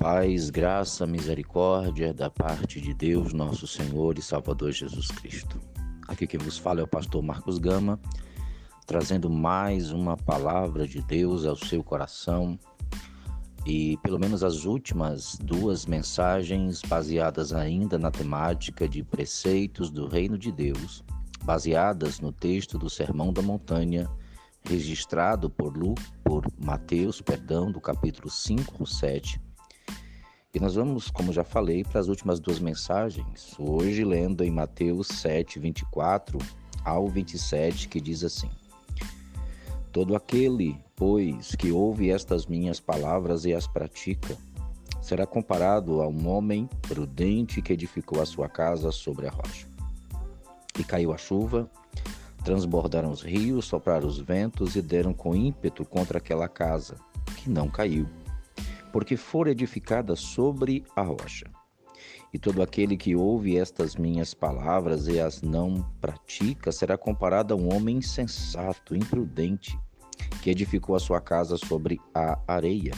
Paz, graça, misericórdia da parte de Deus, nosso Senhor e Salvador Jesus Cristo. Aqui quem vos fala é o pastor Marcos Gama, trazendo mais uma palavra de Deus ao seu coração e pelo menos as últimas duas mensagens baseadas ainda na temática de preceitos do reino de Deus, baseadas no texto do Sermão da Montanha, registrado por Lu, por Mateus, perdão, do capítulo 5, 7 e nós vamos, como já falei, para as últimas duas mensagens, hoje lendo em Mateus 7, 24 ao 27, que diz assim: Todo aquele, pois, que ouve estas minhas palavras e as pratica, será comparado a um homem prudente que edificou a sua casa sobre a rocha. E caiu a chuva, transbordaram os rios, sopraram os ventos e deram com ímpeto contra aquela casa, que não caiu porque for edificada sobre a rocha. E todo aquele que ouve estas minhas palavras e as não pratica será comparado a um homem insensato, imprudente, que edificou a sua casa sobre a areia.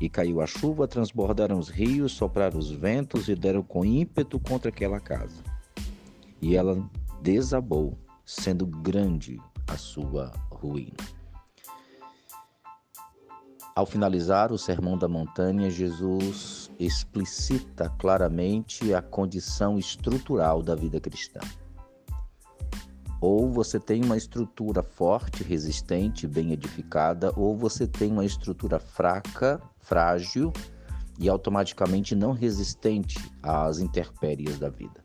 E caiu a chuva, transbordaram os rios, sopraram os ventos e deram com ímpeto contra aquela casa. E ela desabou, sendo grande a sua ruína. Ao finalizar o Sermão da Montanha, Jesus explicita claramente a condição estrutural da vida cristã. Ou você tem uma estrutura forte, resistente, bem edificada, ou você tem uma estrutura fraca, frágil e automaticamente não resistente às intempéries da vida.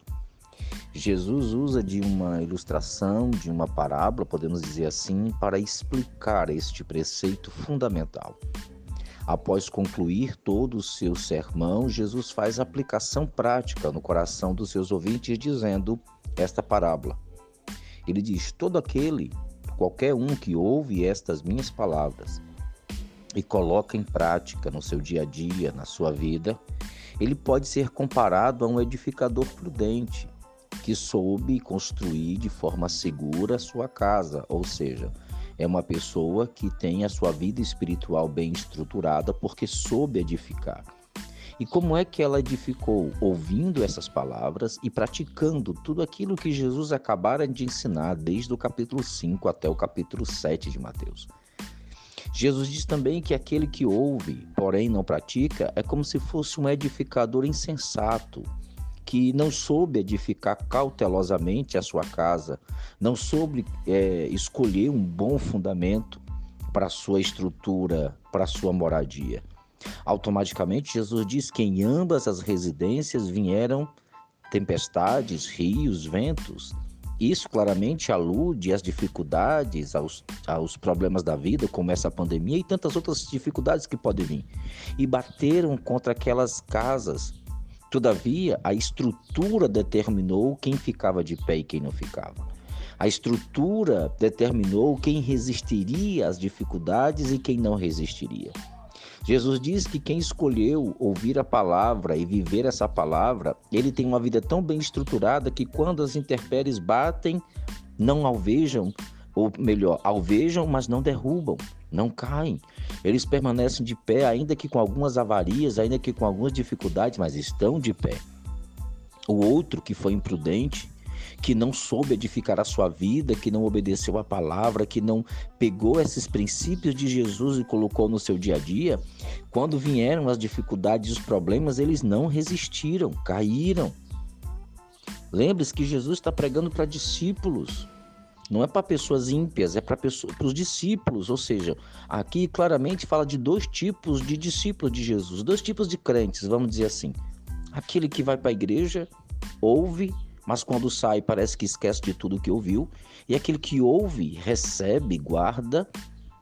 Jesus usa de uma ilustração, de uma parábola, podemos dizer assim, para explicar este preceito fundamental. Após concluir todo o seu sermão, Jesus faz aplicação prática no coração dos seus ouvintes, dizendo esta parábola. Ele diz: Todo aquele, qualquer um que ouve estas minhas palavras e coloca em prática no seu dia a dia, na sua vida, ele pode ser comparado a um edificador prudente que soube construir de forma segura a sua casa, ou seja, é uma pessoa que tem a sua vida espiritual bem estruturada porque soube edificar. E como é que ela edificou? Ouvindo essas palavras e praticando tudo aquilo que Jesus acabara de ensinar desde o capítulo 5 até o capítulo 7 de Mateus. Jesus diz também que aquele que ouve, porém não pratica, é como se fosse um edificador insensato, que não soube edificar cautelosamente a sua casa, não soube é, escolher um bom fundamento para sua estrutura, para sua moradia. Automaticamente, Jesus diz que em ambas as residências vieram tempestades, rios, ventos. Isso claramente alude às dificuldades, aos, aos problemas da vida, como essa pandemia e tantas outras dificuldades que podem vir. E bateram contra aquelas casas Todavia, a estrutura determinou quem ficava de pé e quem não ficava. A estrutura determinou quem resistiria às dificuldades e quem não resistiria. Jesus diz que quem escolheu ouvir a palavra e viver essa palavra, ele tem uma vida tão bem estruturada que quando as intempéries batem, não alvejam, ou melhor, alvejam, mas não derrubam, não caem. Eles permanecem de pé, ainda que com algumas avarias, ainda que com algumas dificuldades, mas estão de pé. O outro que foi imprudente, que não soube edificar a sua vida, que não obedeceu a palavra, que não pegou esses princípios de Jesus e colocou no seu dia a dia, quando vieram as dificuldades e os problemas, eles não resistiram, caíram. Lembre-se que Jesus está pregando para discípulos. Não é para pessoas ímpias, é para os discípulos. Ou seja, aqui claramente fala de dois tipos de discípulos de Jesus, dois tipos de crentes, vamos dizer assim. Aquele que vai para a igreja, ouve, mas quando sai parece que esquece de tudo que ouviu, e aquele que ouve, recebe, guarda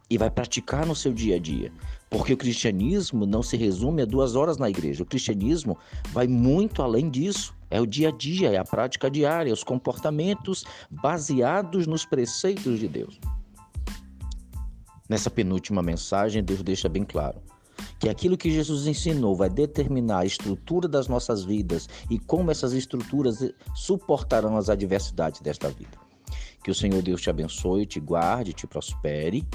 e vai praticar no seu dia a dia. Porque o cristianismo não se resume a duas horas na igreja. O cristianismo vai muito além disso. É o dia a dia, é a prática diária, os comportamentos baseados nos preceitos de Deus. Nessa penúltima mensagem, Deus deixa bem claro que aquilo que Jesus ensinou vai determinar a estrutura das nossas vidas e como essas estruturas suportarão as adversidades desta vida. Que o Senhor Deus te abençoe, te guarde, te prospere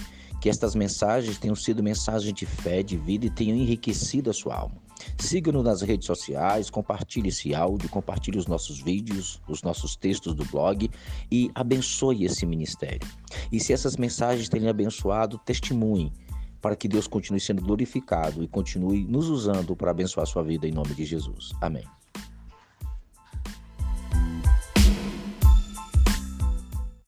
que estas mensagens tenham sido mensagens de fé, de vida e tenham enriquecido a sua alma. Siga-nos nas redes sociais, compartilhe esse áudio, compartilhe os nossos vídeos, os nossos textos do blog e abençoe esse ministério. E se essas mensagens têm abençoado, testemunhe para que Deus continue sendo glorificado e continue nos usando para abençoar a sua vida em nome de Jesus. Amém.